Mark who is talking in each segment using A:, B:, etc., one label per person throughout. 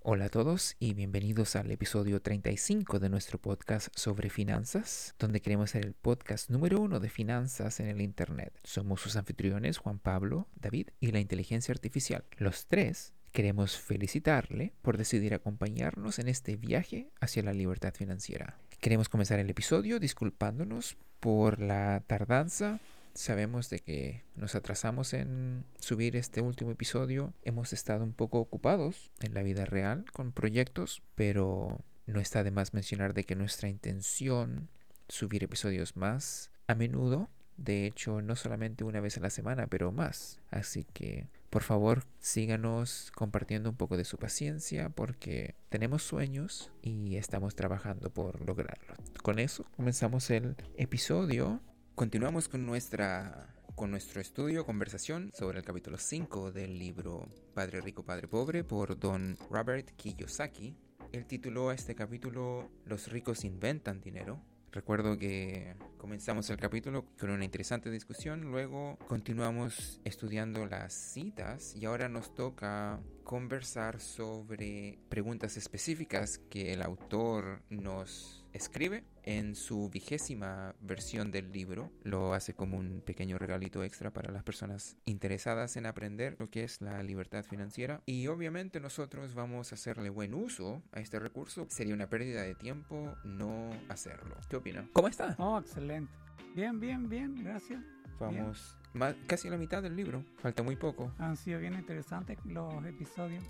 A: Hola a todos y bienvenidos al episodio 35 de nuestro podcast sobre finanzas, donde queremos ser el podcast número uno de finanzas en el Internet. Somos sus anfitriones Juan Pablo, David y la inteligencia artificial. Los tres queremos felicitarle por decidir acompañarnos en este viaje hacia la libertad financiera. Queremos comenzar el episodio disculpándonos por la tardanza Sabemos de que nos atrasamos en subir este último episodio. Hemos estado un poco ocupados en la vida real con proyectos, pero no está de más mencionar de que nuestra intención subir episodios más a menudo. De hecho, no solamente una vez a la semana, pero más. Así que, por favor, síganos compartiendo un poco de su paciencia porque tenemos sueños y estamos trabajando por lograrlo. Con eso, comenzamos el episodio Continuamos con, nuestra, con nuestro estudio, conversación sobre el capítulo 5 del libro Padre Rico, Padre Pobre por don Robert Kiyosaki. Él tituló a este capítulo Los ricos inventan dinero. Recuerdo que comenzamos el capítulo con una interesante discusión, luego continuamos estudiando las citas y ahora nos toca conversar sobre preguntas específicas que el autor nos escribe en su vigésima versión del libro. Lo hace como un pequeño regalito extra para las personas interesadas en aprender lo que es la libertad financiera. Y obviamente nosotros vamos a hacerle buen uso a este recurso. Sería una pérdida de tiempo no hacerlo. ¿Qué opina? ¿Cómo está?
B: Oh, excelente. Bien, bien, bien, gracias.
A: Vamos casi a la mitad del libro. Falta muy poco.
B: Han sido bien interesantes los episodios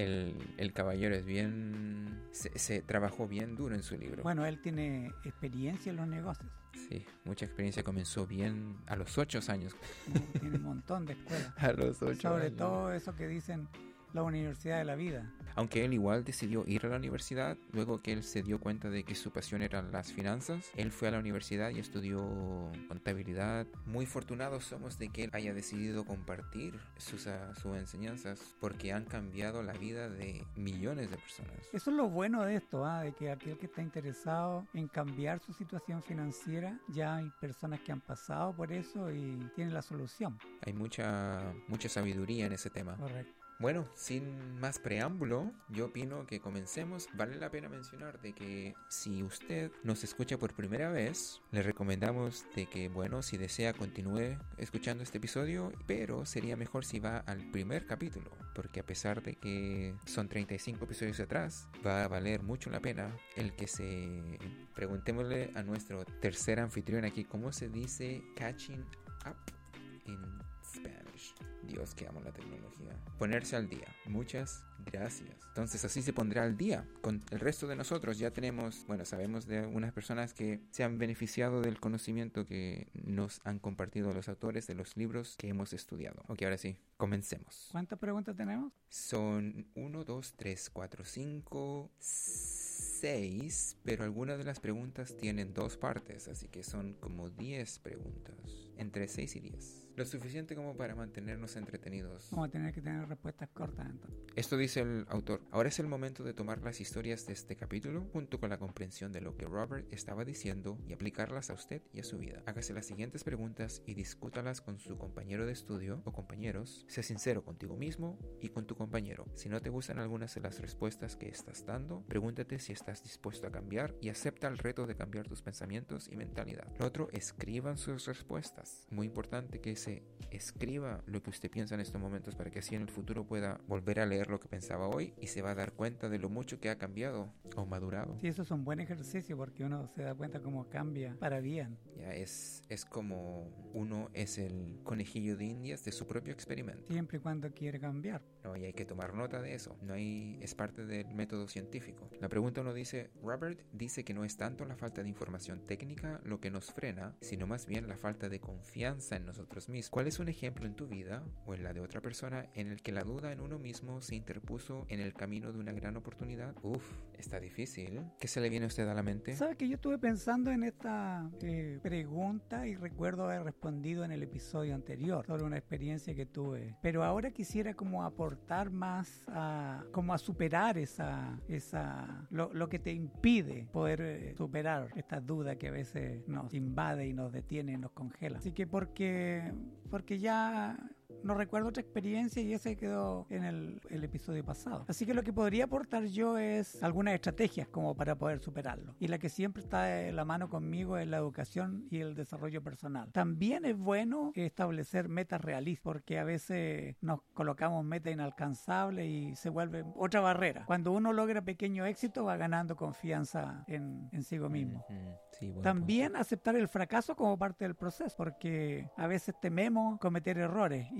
A: el, caballero es bien. Se, trabajó bien duro en su libro.
B: Bueno, él tiene experiencia en los negocios.
A: Sí, mucha experiencia. Comenzó bien a los ocho años.
B: Tiene un montón de escuelas.
A: a los ocho
B: Sobre todo eso que dicen la universidad de la vida.
A: Aunque él igual decidió ir a la universidad, luego que él se dio cuenta de que su pasión eran las finanzas, él fue a la universidad y estudió contabilidad. Muy fortunados somos de que él haya decidido compartir sus, ah, sus enseñanzas porque han cambiado la vida de millones de personas.
B: Eso es lo bueno de esto, ¿ah? de que aquel que está interesado en cambiar su situación financiera, ya hay personas que han pasado por eso y tienen la solución.
A: Hay mucha, mucha sabiduría en ese tema.
B: Correcto.
A: Bueno, sin más preámbulo, yo opino que comencemos. Vale la pena mencionar de que si usted nos escucha por primera vez, le recomendamos de que, bueno, si desea continúe escuchando este episodio, pero sería mejor si va al primer capítulo, porque a pesar de que son 35 episodios atrás, va a valer mucho la pena el que se preguntémosle a nuestro tercer anfitrión aquí cómo se dice catching up Spanish. Dios que amo la tecnología. Ponerse al día. Muchas gracias. Entonces así se pondrá al día con el resto de nosotros. Ya tenemos, bueno, sabemos de unas personas que se han beneficiado del conocimiento que nos han compartido los autores de los libros que hemos estudiado. Ok, ahora sí, comencemos.
B: ¿Cuántas preguntas tenemos?
A: Son 1, 2, 3, 4, 5, 6, pero algunas de las preguntas tienen dos partes, así que son como 10 preguntas, entre 6 y 10. Lo suficiente como para mantenernos entretenidos.
B: Vamos a tener que tener respuestas cortas entonces.
A: Esto dice el autor. Ahora es el momento de tomar las historias de este capítulo junto con la comprensión de lo que Robert estaba diciendo y aplicarlas a usted y a su vida. Hágase las siguientes preguntas y discútalas con su compañero de estudio o compañeros. Sé sincero contigo mismo y con tu compañero. Si no te gustan algunas de las respuestas que estás dando, pregúntate si estás dispuesto a cambiar y acepta el reto de cambiar tus pensamientos y mentalidad. Lo otro, escriban sus respuestas. Muy importante que se escriba lo que usted piensa en estos momentos para que así en el futuro pueda volver a leer lo que pensaba hoy y se va a dar cuenta de lo mucho que ha cambiado o madurado.
B: Sí, eso es un buen ejercicio porque uno se da cuenta cómo cambia para bien.
A: Ya es, es como uno es el conejillo de indias de su propio experimento.
B: Siempre y cuando quiere cambiar.
A: No, y hay que tomar nota de eso. No hay, es parte del método científico. La pregunta uno dice, Robert dice que no es tanto la falta de información técnica lo que nos frena, sino más bien la falta de confianza en nosotros mismos. ¿Cuál es un ejemplo en tu vida o en la de otra persona en el que la duda en uno mismo se interpuso en el camino de una gran oportunidad? Uf, está difícil. ¿Qué se le viene a usted a la mente?
B: Sabes que yo estuve pensando en esta eh, pregunta y recuerdo haber respondido en el episodio anterior sobre una experiencia que tuve. Pero ahora quisiera como aportar más a como a superar esa esa lo, lo que te impide poder eh, superar esta duda que a veces nos invade y nos detiene y nos congela. Así que porque porque ya no recuerdo otra experiencia y ese quedó en el, el episodio pasado. Así que lo que podría aportar yo es algunas estrategias como para poder superarlo. Y la que siempre está de la mano conmigo es la educación y el desarrollo personal. También es bueno establecer metas realistas porque a veces nos colocamos metas inalcanzables y se vuelve otra barrera. Cuando uno logra pequeño éxito va ganando confianza en, en sí mismo.
A: Sí,
B: También
A: punto.
B: aceptar el fracaso como parte del proceso, porque a veces tememos cometer errores y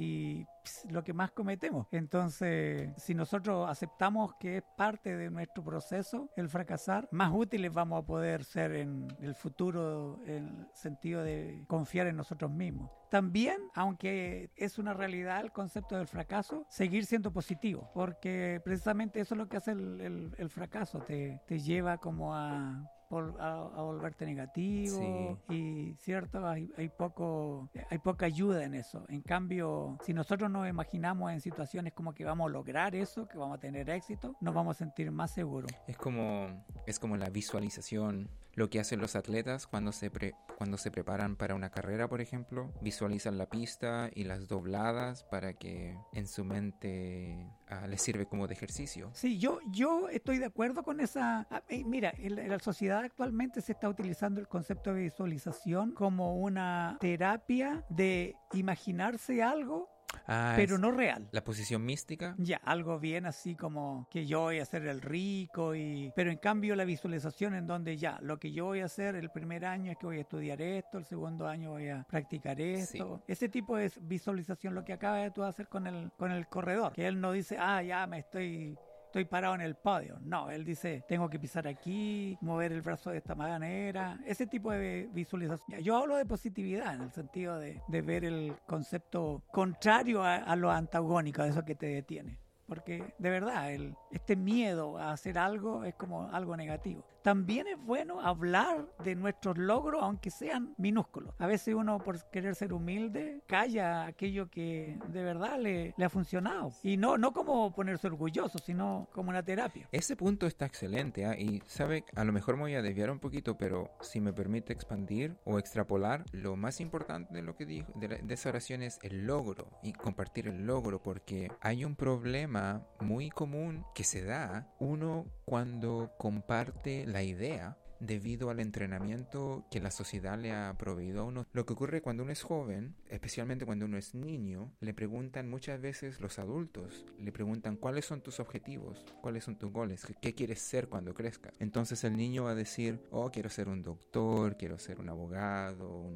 B: ps, lo que más cometemos. Entonces, si nosotros aceptamos que es parte de nuestro proceso el fracasar, más útiles vamos a poder ser en el futuro en el sentido de confiar en nosotros mismos. También, aunque es una realidad el concepto del fracaso, seguir siendo positivo, porque precisamente eso es lo que hace el, el- el fracaso, te, te lleva como a a, a volverte negativo y cierto hay, hay poco hay poca ayuda en eso. En cambio si nosotros nos imaginamos en situaciones como que vamos a lograr eso que vamos a tener éxito nos vamos a sentir más seguros.
A: Es como, es como la visualización, lo que hacen los atletas cuando se, pre- cuando se preparan para una carrera, por ejemplo. Visualizan la pista y las dobladas para que en su mente ah, les sirve como de ejercicio.
B: Sí, yo, yo estoy de acuerdo con esa... ah, Mira, en la sociedad actualmente se está utilizando el concepto de visualización como una terapia de imaginarse algo,
A: Ah,
B: pero no real.
A: la posición mística.
B: Ya, algo bien así como que yo voy a ser el rico y... Pero en cambio la visualización en donde ya, lo que yo voy a hacer el primer año es que voy a estudiar esto, el segundo año voy a practicar esto. Ese tipo de visualización lo que acaba de tú hacer con el, con el corredor, que él no dice, ah, ya me estoy... Estoy parado en el podio. No, él dice, tengo que pisar aquí, mover el brazo de esta manera. Ese tipo de visualización. Yo hablo de positividad en el sentido de, ver el concepto contrario a, a lo antagónico, a eso que te detiene. Porque de verdad, el, este miedo a hacer algo es como algo negativo. También es bueno hablar de nuestros logros, aunque sean minúsculos. A veces uno, por querer ser humilde, calla aquello que de verdad le, le ha funcionado. Y no, no como ponerse orgulloso, sino como una terapia.
A: Ese punto está excelente ¿ah? y sabe, a lo mejor me voy a desviar un poquito, pero si me permite expandir o extrapolar, lo más importante de lo que dijo de, la- de esa oración es el logro y compartir el logro, porque hay un problema muy común que se da uno cuando comparte la idea debido al entrenamiento que la sociedad le ha proveído a uno. Lo que ocurre cuando uno es joven, especialmente cuando uno es niño, le preguntan muchas veces los adultos, le preguntan cuáles son tus objetivos, cuáles son tus goles, qué, quieres ser cuando crezcas. Entonces el niño va a decir, oh, quiero ser un doctor, quiero ser un abogado,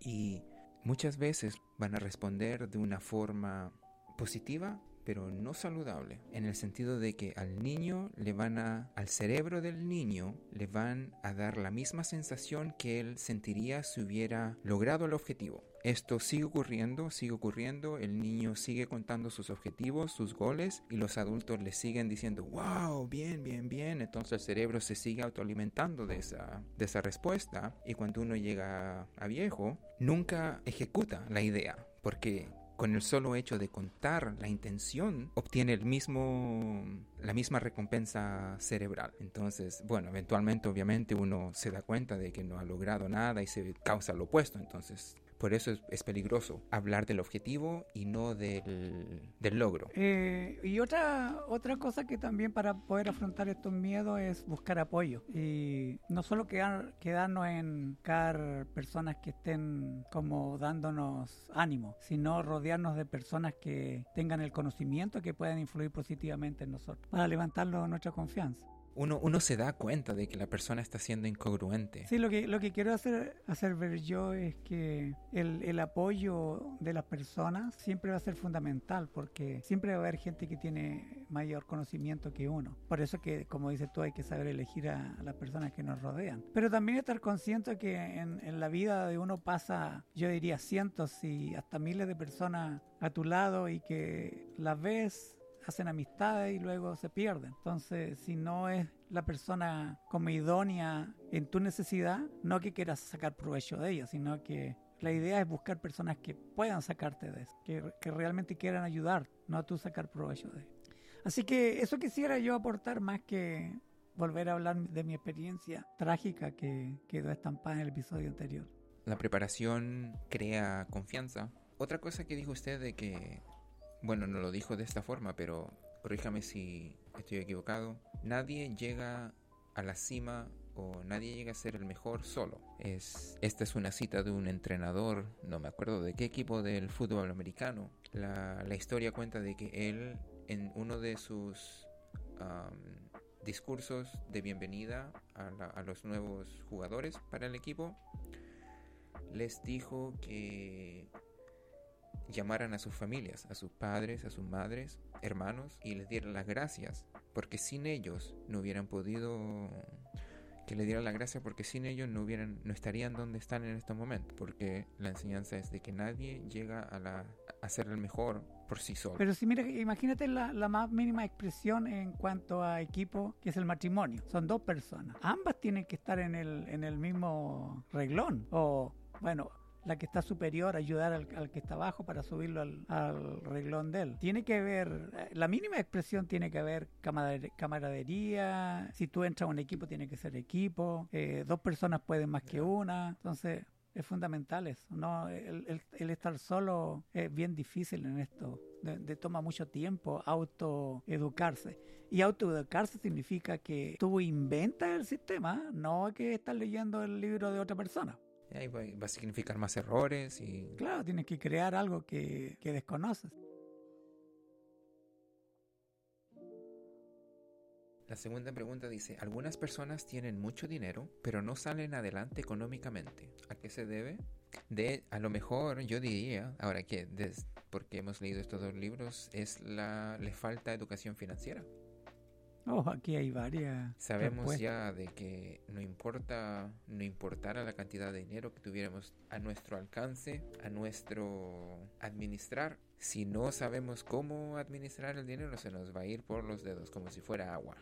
A: y muchas veces van a responder de una forma positiva pero no saludable, en el sentido de que al niño le van a, al cerebro del niño le van a dar la misma sensación que él sentiría si hubiera logrado el objetivo. Esto sigue ocurriendo, sigue ocurriendo, el niño sigue contando sus objetivos, sus goles, y los adultos le siguen diciendo, wow, bien, bien, bien, entonces el cerebro se sigue autoalimentando de esa, de esa respuesta, y cuando uno llega a viejo, nunca ejecuta la idea, porque con el solo hecho de contar la intención obtiene el mismo la misma recompensa cerebral. Entonces, bueno, eventualmente obviamente uno se da cuenta de que no ha logrado nada y se causa lo opuesto. Entonces, por eso es, peligroso hablar del objetivo y no del, del logro.
B: Eh, y otra, otra cosa que también para poder afrontar estos miedos es buscar apoyo. Y no solo quedar, quedarnos en buscar personas que estén como dándonos ánimo, sino rodearnos de personas que tengan el conocimiento que puedan influir positivamente en nosotros para levantarnos nuestra confianza.
A: Uno, uno se da cuenta de que la persona está siendo incongruente.
B: Sí, lo que, lo que quiero hacer, hacer ver yo es que el, el apoyo de las personas siempre va a ser fundamental porque siempre va a haber gente que tiene mayor conocimiento que uno. Por eso que, como dices tú, hay que saber elegir a, las personas que nos rodean. Pero también estar consciente que en, en la vida de uno pasa, yo diría, cientos y hasta miles de personas a tu lado y que las ves hacen amistades y luego se pierden. Entonces, si no es la persona como idónea en tu necesidad, no que quieras sacar provecho de ella, sino que la idea es buscar personas que puedan sacarte de eso, que, que realmente quieran ayudar, no a tú sacar provecho de ello. Así que eso quisiera yo aportar más que volver a hablar de mi experiencia trágica que quedó estampada en el episodio anterior.
A: La preparación crea confianza. Otra cosa que dijo usted de que bueno, no lo dijo de esta forma, pero corríjame si estoy equivocado. Nadie llega a la cima o nadie llega a ser el mejor solo. Es, esta es una cita de un entrenador, no me acuerdo de qué equipo del fútbol americano. La, historia cuenta de que él en uno de sus discursos de bienvenida a los nuevos jugadores para el equipo, les dijo que llamaran a sus familias, a sus padres, a sus madres, hermanos, y les dieran las gracias, porque sin ellos no hubieran podido que le dieran las gracias porque sin ellos no hubieran no estarían donde están en estos momentos, porque la enseñanza es de que nadie llega a la a ser el mejor por sí solo.
B: Pero si mira, imagínate la, la, más mínima expresión en cuanto a equipo, que es el matrimonio. Son dos personas. Ambas tienen que estar en el, en el mismo reglón. O, bueno, la que está superior ayudar al, que está abajo para subirlo al, al, reglón de él. Tiene que haber, eh, la mínima expresión tiene que haber camaradería, si tú entras a un equipo tiene que ser equipo, eh, dos personas pueden más que una, entonces es fundamental eso, ¿no? El, el, estar solo es bien difícil en esto, de, toma mucho tiempo autoeducarse. Y autoeducarse significa que tú inventas el sistema, no que estás leyendo el libro de otra persona.
A: Ahí va, a significar más errores y...
B: Claro, tienes que crear algo que, que desconoces.
A: La segunda pregunta dice, algunas personas tienen mucho dinero, pero no salen adelante económicamente. ¿A qué se debe? De, a lo mejor yo diría, ahora que, porque hemos leído estos dos libros, es la, le falta educación financiera.
B: Oh, aquí hay varias.
A: Sabemos ya de que no importa, no importara la cantidad de dinero que tuviéramos a nuestro alcance, a nuestro administrar, si no sabemos cómo administrar el dinero, se nos va a ir por los dedos como si fuera agua.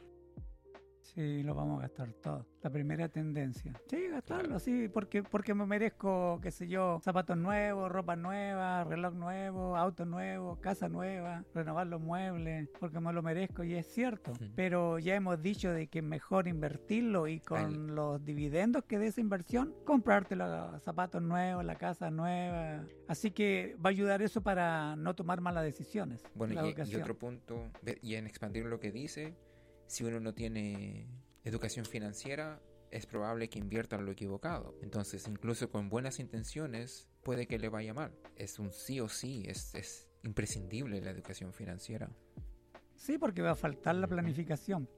B: Sí, lo vamos a gastar todo. La primera tendencia. Sí, gastarlo, sí, porque, porque me merezco, qué sé yo, zapatos nuevos, ropa nueva, reloj nuevo, auto nuevo, casa nueva, renovar los muebles, porque me lo merezco y es cierto. Pero ya hemos dicho de que es mejor invertirlo y con los dividendos que de esa inversión, comprarte los zapatos nuevos, la casa nueva. Así que va a ayudar eso para no tomar malas decisiones.
A: Bueno, y, y otro punto, y en expandir lo que dice, si uno no tiene educación financiera, es probable que invierta en lo equivocado. Entonces, incluso con buenas intenciones, puede que le vaya mal. Es un sí o sí, es, es imprescindible la educación financiera.
B: Sí, porque va a faltar la planificación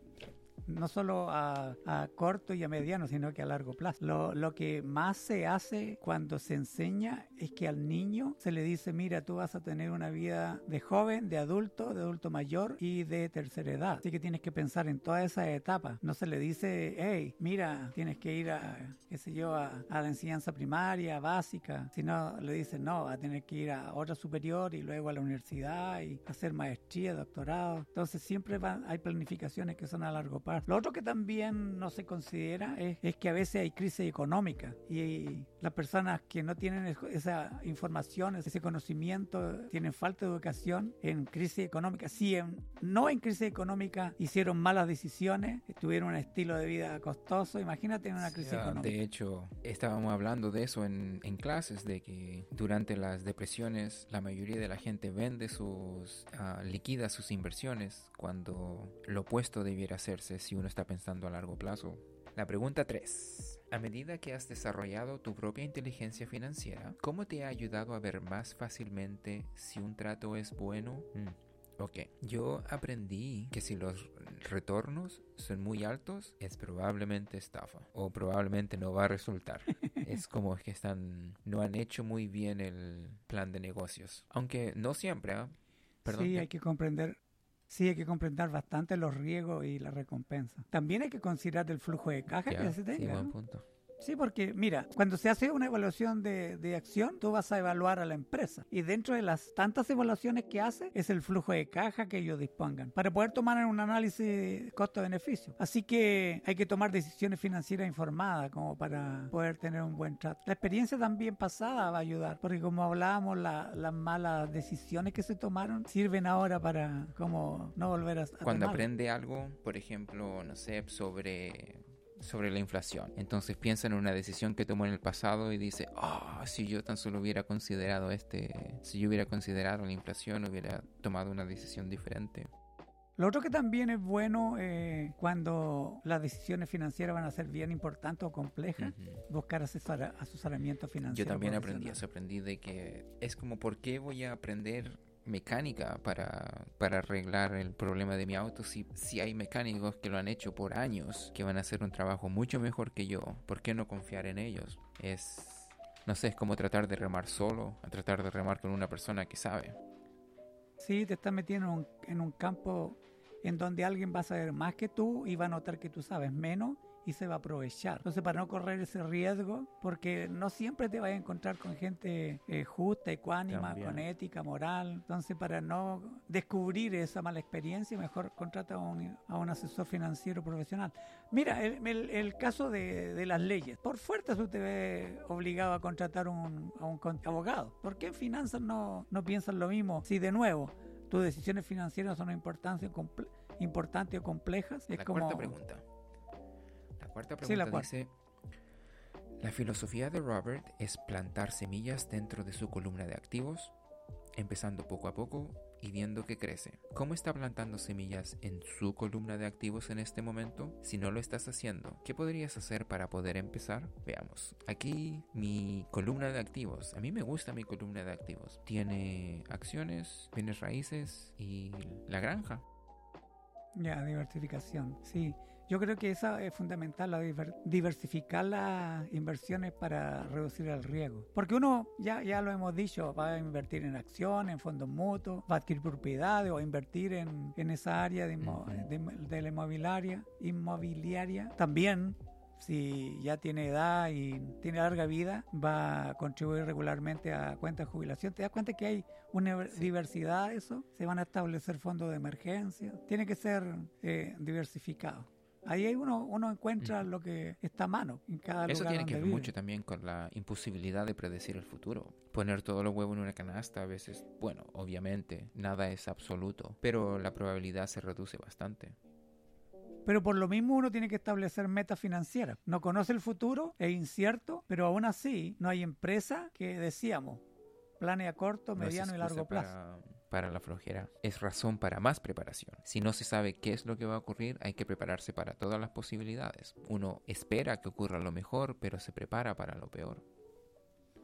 B: no solo a, corto y a mediano, sino que a largo plazo. Lo, lo, que más se hace cuando se enseña es que al niño se le dice, mira, tú vas a tener una vida de joven, de adulto, de adulto mayor y de tercera edad. Así que tienes que pensar en todas esas etapas. No se le dice, hey, mira, tienes que ir a, qué sé yo, a, la enseñanza primaria, básica, sino le dice, no, va a tener que ir a otra superior y luego a la universidad y hacer maestría, doctorado. Entonces siempre hay planificaciones que son a largo plazo lo otro que también no se considera es, que a veces hay crisis económica y las personas que no tienen esa información, ese conocimiento, tienen falta de educación en crisis económica. Si no en crisis económica hicieron malas decisiones, tuvieron un estilo de vida costoso, imagínate en una crisis económica.
A: De hecho, estábamos hablando de eso en, clases, de que durante las depresiones la mayoría de la gente vende sus, uh, liquida sus inversiones cuando lo opuesto debiera hacerse si uno está pensando a largo plazo. La pregunta 3. A medida que has desarrollado tu propia inteligencia financiera, ¿cómo te ha ayudado a ver más fácilmente si un trato es bueno? Mm, ok, yo aprendí que si los retornos son muy altos, es probablemente estafa o probablemente no va a resultar. es como que están, no han hecho muy bien el plan de negocios. Aunque no siempre, ¿ah?
B: Sí, hay que comprender sí hay que comprender bastante los riesgos y la recompensa. También hay que considerar el flujo de caja que se tenga. Sí, punto. Sí, porque mira, cuando se hace una evaluación de, de, acción, tú vas a evaluar a la empresa. Y dentro de las tantas evaluaciones que hace, es el flujo de caja que ellos dispongan para poder tomar un análisis costo-beneficio. Así que hay que tomar decisiones financieras informadas como para poder tener un buen trato. La experiencia también pasada va a ayudar, porque como hablábamos, las malas decisiones que se tomaron sirven ahora para como no volver a...
A: Cuando aprende algo, por ejemplo, no sé, sobre sobre la inflación. Entonces piensa en una decisión que tomó en el pasado y dice, oh, si yo tan solo hubiera considerado este, si yo hubiera considerado la inflación, hubiera tomado una decisión diferente.
B: Lo otro que también es bueno eh, cuando las decisiones financieras van a ser bien importantes o complejas, buscar asesoramiento financiero.
A: Yo también aprendí eso, aprendí de que es como, ¿por qué voy a aprender mecánica para, para arreglar el problema de mi auto si, si hay mecánicos que lo han hecho por años, que van a hacer un trabajo mucho mejor que yo? ¿Por qué no confiar en ellos? Es, no sé, es como tratar de remar solo, a tratar de remar con una persona que sabe.
B: Sí, te estás metiendo en un, en un campo en donde alguien va a saber más que tú y va a notar que tú sabes menos y se va a aprovechar. Entonces, para no correr ese riesgo, porque no siempre te vas a encontrar con gente eh, justa, ecuánima, con ética, moral. Entonces, para no descubrir esa mala experiencia, mejor contrata a un, a un asesor financiero profesional. Mira, el, el, caso de, de, las leyes. Por fuerte tú te ve obligado a contratar un, a un abogado. ¿Por qué en finanzas no, no piensan lo mismo? Si de nuevo tus decisiones financieras son importantes, importantes o complejas.
A: Es la cuarta pregunta. La cuarta pregunta dice, la filosofía de Robert es plantar semillas dentro de su columna de activos, empezando poco a poco y viendo que crece. ¿Cómo está plantando semillas en su columna de activos en este momento? Si no lo estás haciendo, ¿qué podrías hacer para poder empezar? Veamos. Aquí mi columna de activos. A mí me gusta mi columna de activos. Tiene acciones, bienes raíces y la granja.
B: Ya, diversificación. Sí, yo creo que esa es fundamental, la diversificar las inversiones para reducir el riesgo. Porque uno, ya, ya lo hemos dicho, va a invertir en acciones, en fondos mutuos, va a adquirir propiedades o invertir en, en esa área de, de, la inmobiliaria, inmobiliaria. También si ya tiene edad y tiene larga vida, va a contribuir regularmente a cuentas de jubilación. ¿Te das cuenta que hay una diversidad de eso? Se van a establecer fondos de emergencia. Tiene que ser eh, diversificado. Ahí uno, uno encuentra lo que está a mano en cada
A: Eso
B: tiene
A: que
B: ver
A: mucho también con la imposibilidad de predecir el futuro. Poner todos los huevos en una canasta a veces, bueno, obviamente, nada es absoluto, pero la probabilidad se reduce bastante.
B: Pero por lo mismo uno tiene que establecer metas financieras. No conoce el futuro, es incierto, pero aún así no hay empresa que decíamos, planea corto, mediano y largo plazo
A: para la flojera es razón para más preparación. Si no se sabe qué es lo que va a ocurrir, hay que prepararse para todas las posibilidades. Uno espera que ocurra lo mejor, pero se prepara para lo peor.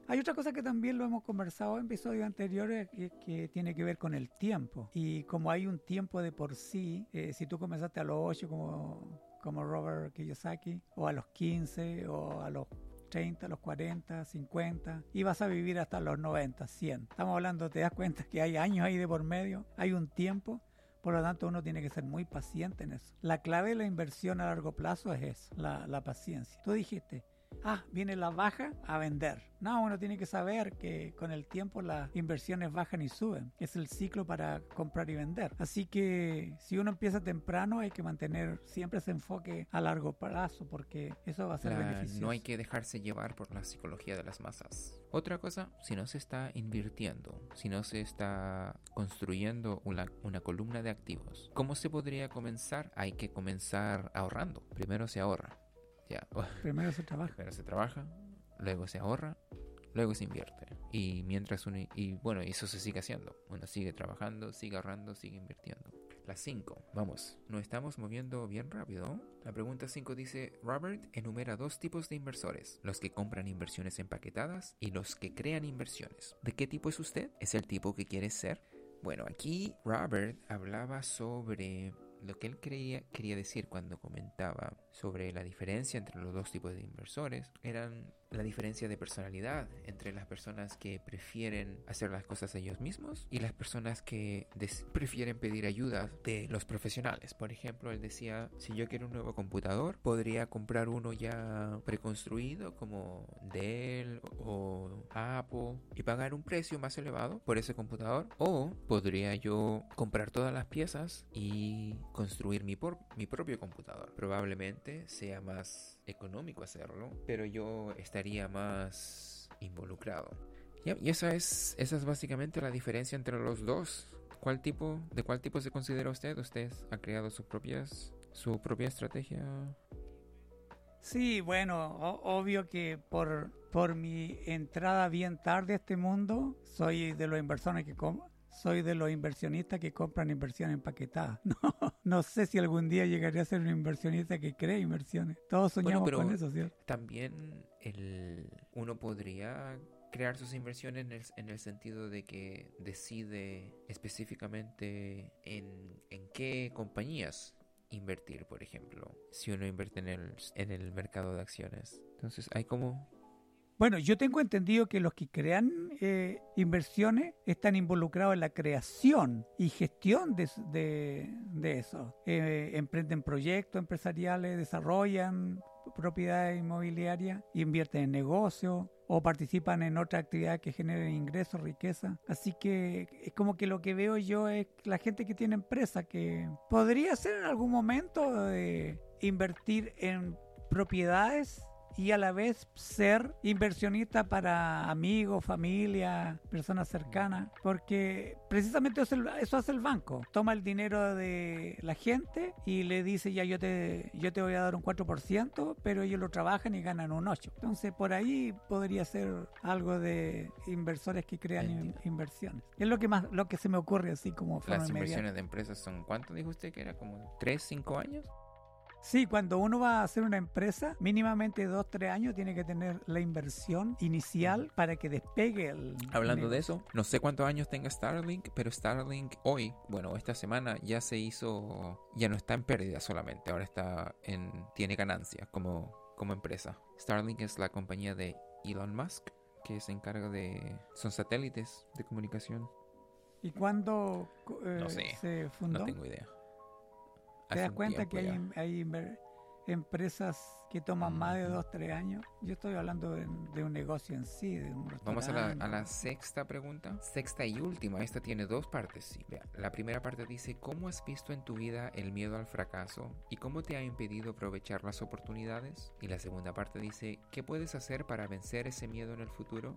B: Hay otra cosa que también lo hemos conversado en episodios anteriores que, tiene que ver con el tiempo. Y como hay un tiempo de por sí, eh, si tú comenzaste a los 8 como, como Robert Kiyosaki, o a los 15, o a los 30, los 40, 50 y vas a vivir hasta los 90, 100. Estamos hablando, te das cuenta que hay años ahí de por medio, hay un tiempo. Por lo tanto, uno tiene que ser muy paciente en eso. La clave de la inversión a largo plazo es eso, la, paciencia. Tú dijiste, ah, viene la baja a vender. No, uno tiene que saber que con el tiempo las inversiones bajan y suben. Es el ciclo para comprar y vender. Así que si uno empieza temprano hay que mantener siempre ese enfoque a largo plazo porque eso va a ser beneficioso.
A: No hay que dejarse llevar por la psicología de las masas. Otra cosa, si no se está invirtiendo, si no se está construyendo una, una columna de activos, ¿cómo se podría comenzar? Hay que comenzar ahorrando. Primero se ahorra
B: Primero se trabaja.
A: Primero se trabaja, luego se ahorra, luego se invierte. Y mientras uno, y bueno, eso se sigue haciendo. Uno sigue trabajando, sigue ahorrando, sigue invirtiendo. Las 5. Vamos, nos estamos moviendo bien rápido. La pregunta 5 dice, Robert enumera dos tipos de inversores, los que compran inversiones empaquetadas y los que crean inversiones. ¿De qué tipo es usted? ¿Es el tipo que quiere ser? Bueno, aquí Robert hablaba sobre lo que él creía, quería decir cuando comentaba sobre la diferencia entre los dos tipos de inversores eran la diferencia de personalidad entre las personas que prefieren hacer las cosas ellos mismos y las personas que prefieren pedir ayuda de los profesionales. Por ejemplo, él decía, si yo quiero un nuevo computador, podría comprar uno ya preconstruido como Dell o Apple y pagar un precio más elevado por ese computador o podría yo comprar todas las piezas y construir mi, mi propio computador. Probablemente sea más económico hacerlo, pero yo estaría más involucrado. Y esa es, esa es básicamente la diferencia entre los dos. ¿Cuál tipo, ¿De cuál tipo se considera usted? ¿Usted ha creado sus propias, su propia estrategia
B: Sí, bueno, obvio que por, por mi entrada bien tarde a este mundo, soy de los inversores que soy de los inversionistas que compran inversiones empaquetadas. No, no sé si algún día llegaré a ser un inversionista que cree inversiones. Todos soñamos con eso, ¿cierto?
A: También el, uno podría crear sus inversiones en el, en el, sentido de que decide específicamente en, en qué compañías invertir, por ejemplo, si uno invierte en el, en el mercado de acciones. Entonces, hay como...
B: Bueno, yo tengo entendido que los que crean eh, inversiones están involucrados en la creación y gestión de, eso. Eh, emprenden proyectos empresariales, desarrollan propiedades inmobiliarias, invierten en negocios, o participan en otra actividad que generen ingresos, riqueza. Así que es como que lo que veo yo es la gente que tiene empresa que podría ser en algún momento de invertir en propiedades y a la vez ser inversionista para amigos, familia, personas cercanas, porque precisamente eso, hace el banco. Toma el dinero de la gente y le dice ya yo te, yo te voy a dar un 4%, pero ellos lo trabajan y ganan un 8%. Entonces por ahí podría ser algo de inversores que crean inversiones. Es lo que más, lo que se me ocurre así como
A: Las inversiones de empresas son, ¿cuánto dijo usted que era? ¿Como 3, 5 años?
B: Sí, cuando uno va a hacer una empresa, mínimamente dos, tres años tiene que tener la inversión inicial para que despegue el.
A: Hablando de eso, no sé cuántos años tenga Starlink, pero Starlink hoy, bueno, esta semana ya se hizo, ya no está en pérdida solamente, ahora está en, tiene ganancias como, como empresa. Starlink es la compañía de Elon Musk que se encarga de, son satélites de comunicación.
B: ¿Y cuándo eh, se fundó?
A: No tengo idea.
B: ¿Te das cuenta que hay, hay, empresas que toman más de dos, tres años? Yo estoy hablando de, un negocio en sí, de un
A: Vamos a la, a la, sexta pregunta. Sexta y última. Esta tiene dos partes. Sí. La primera parte dice, ¿cómo has visto en tu vida el miedo al fracaso y cómo te ha impedido aprovechar las oportunidades? Y la segunda parte dice, ¿qué puedes hacer para vencer ese miedo en el futuro?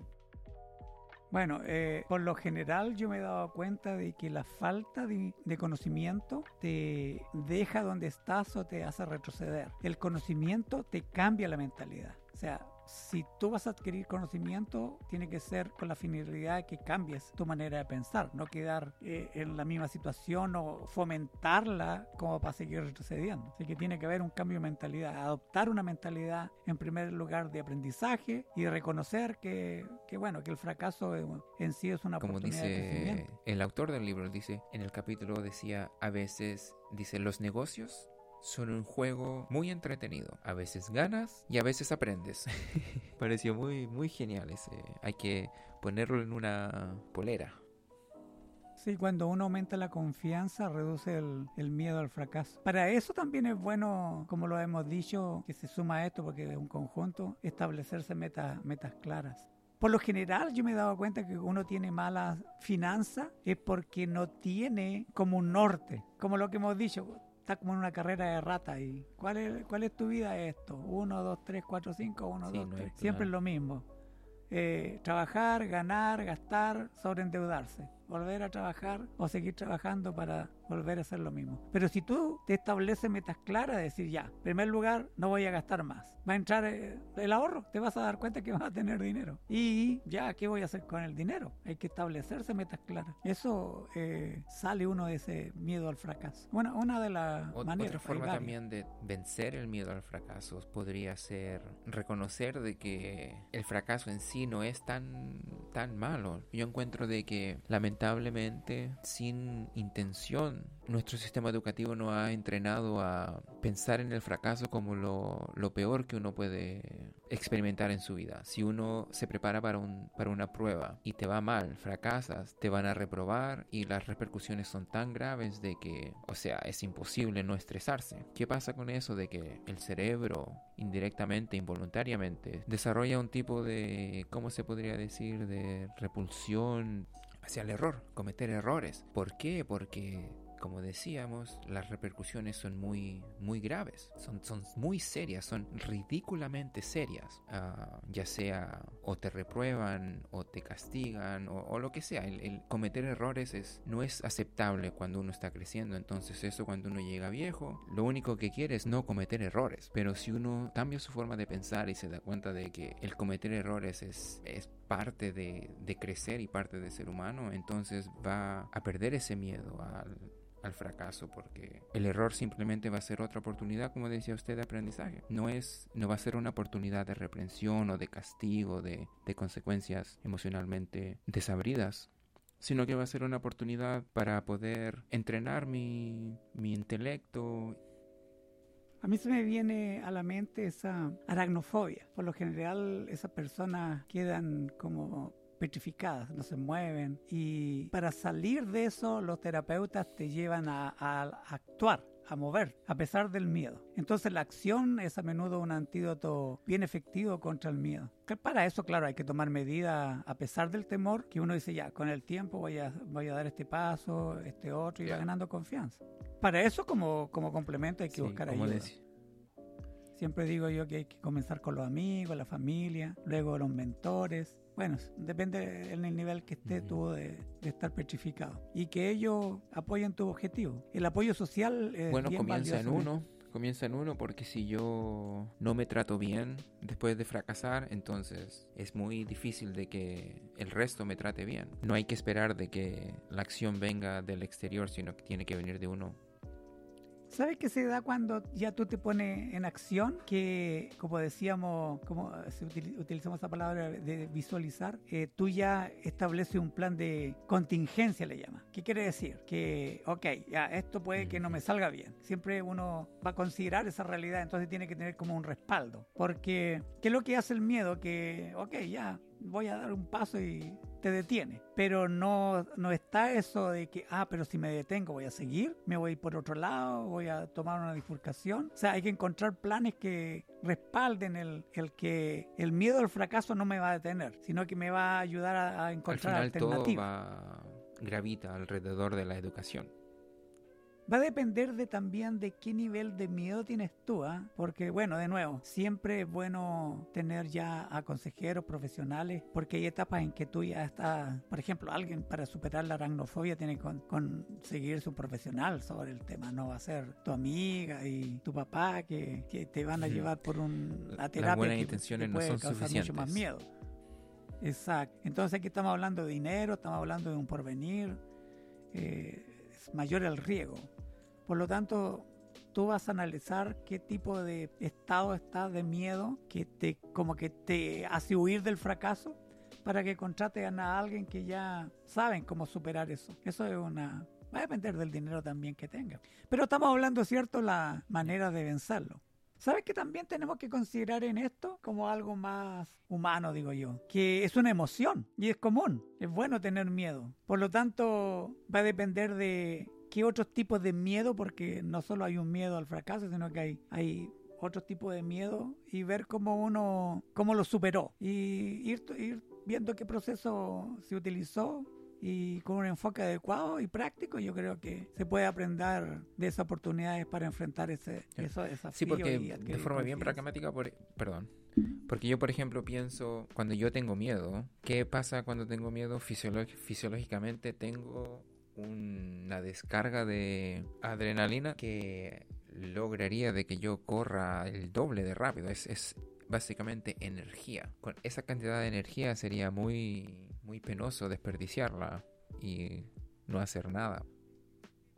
B: Bueno, eh, por lo general yo me he dado cuenta de que la falta de, de, conocimiento te deja donde estás o te hace retroceder. El conocimiento te cambia la mentalidad. O sea, si tú vas a adquirir conocimiento, tiene que ser con la finalidad de que cambies tu manera de pensar, no quedar eh, en la misma situación o fomentarla como para seguir retrocediendo. Así que tiene que haber un cambio de mentalidad, adoptar una mentalidad en primer lugar de aprendizaje y reconocer que, que bueno, que el fracaso en sí es una
A: como
B: oportunidad
A: dice
B: de crecimiento.
A: El autor del libro dice, en el capítulo decía, a veces, dice, los negocios son un juego muy entretenido. A veces ganas y a veces aprendes. Pareció muy, muy genial ese. Hay que ponerlo en una polera.
B: Sí, cuando uno aumenta la confianza, reduce el, miedo al fracaso. Para eso también es bueno, como lo hemos dicho, que se suma a esto, porque es un conjunto, establecerse metas, metas claras. Por lo general, yo me he dado cuenta que uno tiene malas finanzas es porque no tiene como un norte, como lo que hemos dicho está como en una carrera de rata y ¿cuál es, cuál es tu vida esto? Uno, dos, tres, cuatro, cinco, uno, dos, tres. Siempre es lo mismo. Eh, trabajar, ganar, gastar, sobreendeudarse volver a trabajar o seguir trabajando para volver a hacer lo mismo. Pero si tú te estableces metas claras, decir ya, en primer lugar, no voy a gastar más. Va a entrar eh, el ahorro, te vas a dar cuenta que vas a tener dinero. Y ya, ¿qué voy a hacer con el dinero? Hay que establecerse metas claras. Eso eh, sale uno de ese miedo al fracaso. Bueno, una de las maneras.
A: Otra forma también de vencer el miedo al fracaso podría ser reconocer de que el fracaso en sí no es tan, tan malo. Yo encuentro de que lamentablemente lamentablemente, sin intención, nuestro sistema educativo nos ha entrenado a pensar en el fracaso como lo, lo, peor que uno puede experimentar en su vida. Si uno se prepara para, un, para una prueba y te va mal, fracasas, te van a reprobar y las repercusiones son tan graves de que, o sea, es imposible no estresarse. ¿Qué pasa con eso de que el cerebro indirectamente, involuntariamente, desarrolla un tipo de, ¿cómo se podría decir?, de repulsión hacia el error, cometer errores. ¿Por qué? Porque como decíamos, las repercusiones son muy, muy graves, son, son muy serias, son ridículamente serias, ah, ya sea o te reprueban o te castigan o, lo que sea. El, cometer errores es, no es aceptable cuando uno está creciendo, entonces eso cuando uno llega viejo, lo único que quiere es no cometer errores, pero si uno cambia su forma de pensar y se da cuenta de que el cometer errores es, es parte de, de crecer y parte de ser humano, entonces va a perder ese miedo al, al fracaso porque el error simplemente va a ser otra oportunidad como decía usted de aprendizaje no es no va a ser una oportunidad de reprensión o de castigo de, de consecuencias emocionalmente desabridas sino que va a ser una oportunidad para poder entrenar mi, mi intelecto
B: a mí se me viene a la mente esa aracnofobia. Por lo general, esas personas quedan como petrificadas, no se mueven. Y para salir de eso, los terapeutas te llevan a, actuar, a mover, a pesar del miedo. Entonces la acción es a menudo un antídoto bien efectivo contra el miedo. para eso, claro, hay que tomar medidas a pesar del temor, que uno dice ya, con el tiempo voy a, voy a dar este paso, este otro, y va ganando confianza. Para eso, como, como complemento, hay que buscar ayuda. Siempre digo yo que hay que comenzar con los amigos, la familia, luego los mentores, bueno, depende del nivel que esté tú de, estar petrificado. Y que ellos apoyen tu objetivo. El apoyo social es
A: Bueno, comienza en uno. Comienza en uno porque si yo no me trato bien después de fracasar, entonces es muy difícil de que el resto me trate bien. No hay que esperar de que la acción venga del exterior, sino que tiene que venir de uno
B: ¿Sabes qué se da cuando ya tú te pones en acción? Que, como decíamos, como utilizamos esa palabra de visualizar, eh, tú ya estableces un plan de contingencia, le llama. ¿Qué quiere decir? Que, ok, ya, esto puede que no me salga bien. Siempre uno va a considerar esa realidad, entonces tiene que tener como un respaldo. Porque, ¿qué es lo que hace el miedo? Que, ok, ya, voy a dar un paso y te detiene. Pero no, no está eso de que, ah, pero si me detengo voy a seguir, me voy por otro lado, voy a tomar una bifurcación. O sea, hay que encontrar planes que respalden el, el que el miedo al fracaso no me va a detener, sino que me va a ayudar a, encontrar
A: al
B: alternativas.
A: gravita alrededor de la educación.
B: Va a depender de también de qué nivel de miedo tienes tú, ¿ah? porque bueno, de nuevo, siempre es bueno tener ya a consejeros profesionales, porque hay etapas en que tú ya estás, por ejemplo, alguien para superar la aracnofobia tiene que conseguirse un profesional sobre el tema, no va a ser tu amiga y tu papá que, que te van a llevar por una terapia Las
A: buenas intenciones no son causar mucho
B: más miedo. Exacto. Entonces aquí estamos hablando de dinero, estamos hablando de un porvenir. Eh, mayor el riesgo. Por lo tanto, tú vas a analizar qué tipo de estado estás de miedo que te como que te hace huir del fracaso para que contraten a alguien que ya saben cómo superar eso. Eso es una va a depender del dinero también que tenga. Pero estamos hablando, ¿cierto?, la manera de vencerlo. ¿Sabes que también tenemos que considerar en esto como algo más humano, digo yo? Que es una emoción y es común. Es bueno tener miedo. Por lo tanto, va a depender de qué otros tipos de miedo, porque no solo hay un miedo al fracaso, sino que hay, hay otros tipos de miedo y ver cómo uno, cómo lo superó y ir, ir viendo qué proceso se utilizó y con un enfoque adecuado y práctico, yo creo que se puede aprender de esas oportunidades para enfrentar ese, esos desafíos.
A: Sí, porque de forma bien pragmática, por, perdón, porque yo, por ejemplo, pienso, cuando yo tengo miedo, ¿qué pasa cuando tengo miedo? fisiológicamente tengo una descarga de adrenalina que lograría de que yo corra el doble de rápido. Es, es básicamente energía. Con esa cantidad de energía sería muy, muy penoso desperdiciarla y no hacer nada.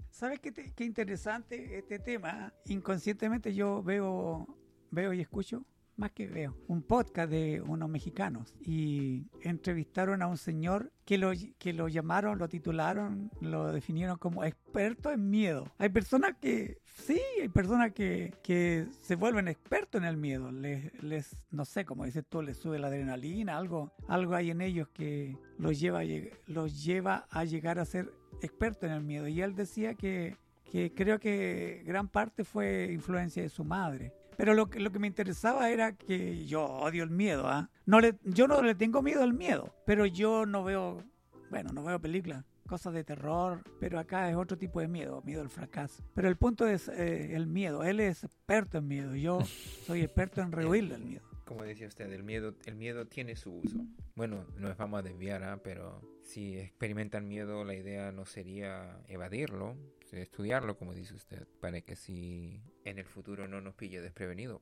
B: ¿Sabes qué, qué interesante este tema? Inconscientemente yo veo, veo y escucho más que veo, un podcast de unos mexicanos y entrevistaron a un señor que lo, que lo llamaron, lo titularon, lo definieron como experto en miedo. Hay personas que, sí, hay personas que, que se vuelven expertos en el miedo. Les, les, no sé, como dices tú, les sube la adrenalina, algo, algo hay en ellos que los lleva, los lleva a llegar a ser expertos en el miedo. Y él decía que, que creo que gran parte fue influencia de su madre pero lo que, lo que me interesaba era que yo odio el miedo. ¿ah? No le, yo no le tengo miedo al miedo, pero yo no veo, bueno, no veo películas cosas de terror, pero acá es otro tipo de miedo, miedo al fracaso. Pero el punto es eh, el miedo. Él es experto en miedo, yo soy experto en rehuirle el miedo.
A: Como decía usted, el miedo, el miedo tiene su uso. Bueno, no nos vamos a desviar, ¿ah? pero si experimentan miedo, la idea no sería evadirlo, estudiarlo, como dice usted, para que si en el futuro no nos pille desprevenido.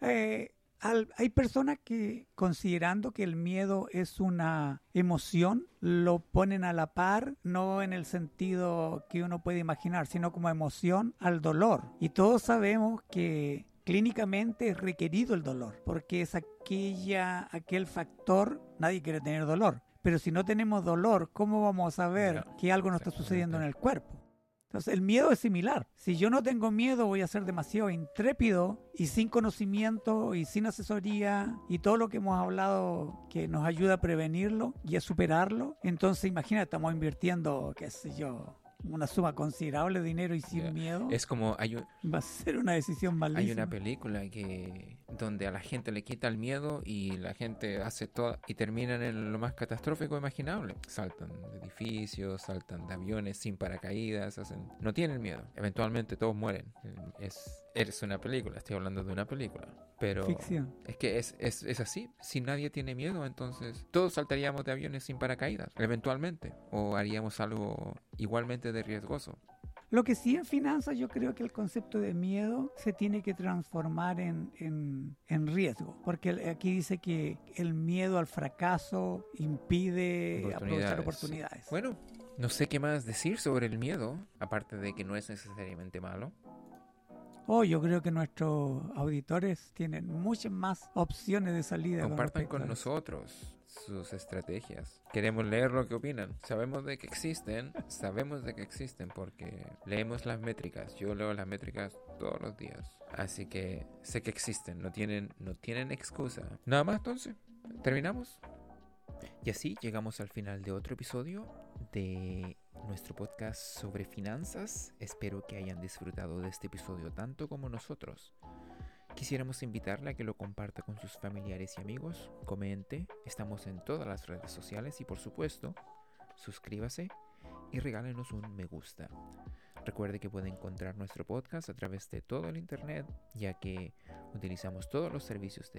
B: Eh, hay personas que considerando que el miedo es una emoción, lo ponen a la par, no en el sentido que uno puede imaginar, sino como emoción al dolor. Y todos sabemos que clínicamente es requerido el dolor, porque es aquella, aquel factor, nadie quiere tener dolor. Pero si no tenemos dolor, ¿cómo vamos a saber que algo no está sucediendo en el cuerpo? Entonces, el miedo es similar. Si yo no tengo miedo, voy a ser demasiado intrépido y sin conocimiento y sin asesoría y todo lo que hemos hablado que nos ayuda a prevenirlo y a superarlo. Entonces, imagínate, estamos invirtiendo, qué sé yo, una suma considerable de dinero y sin miedo.
A: Es como hay
B: va a ser una decisión malísima.
A: Hay una película que donde a la gente le quita el miedo y la gente hace todo y terminan en lo más catastrófico imaginable. Saltan de edificios, saltan de aviones sin paracaídas, hacen no tienen miedo. Eventualmente todos mueren. Es es una película, estoy hablando de una película. Pero
B: Ficción.
A: es que es, es, es, así. Si nadie tiene miedo, entonces todos saltaríamos de aviones sin paracaídas, eventualmente. O haríamos algo igualmente de riesgoso.
B: Lo que sí en finanzas yo creo que el concepto de miedo se tiene que transformar en, en, en, riesgo, porque aquí dice que el miedo al fracaso impide aprovechar oportunidades.
A: Bueno, no sé qué más decir sobre el miedo, aparte de que no es necesariamente malo.
B: Oh, yo creo que nuestros auditores tienen muchas más opciones de salida.
A: Compartan con, nosotros sus estrategias. Queremos leer lo que opinan. Sabemos de que existen, sabemos de que existen porque leemos las métricas. Yo leo las métricas todos los días. Así que sé que existen, no tienen, no tienen excusa. Nada más entonces, terminamos. Y así llegamos al final de otro episodio de nuestro podcast sobre finanzas. Espero que hayan disfrutado de este episodio tanto como nosotros. Quisiéramos invitarle a que lo comparta con sus familiares y amigos, comente, estamos en todas las redes sociales y por supuesto, suscríbase y regálenos un me gusta. Recuerde que puede encontrar nuestro podcast a través de todo el internet, ya que utilizamos todos los servicios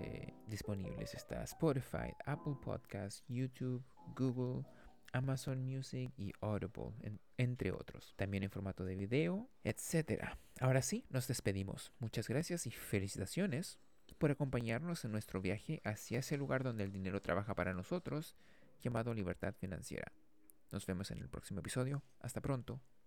A: disponibles. Está Spotify, Apple Podcasts, YouTube, Google, Amazon Music y Audible, entre otros. También en formato de video, etc. Ahora sí, nos despedimos. Muchas gracias y felicitaciones por acompañarnos en nuestro viaje hacia ese lugar donde el dinero trabaja para nosotros, llamado libertad financiera. Nos vemos en el próximo episodio. Hasta pronto.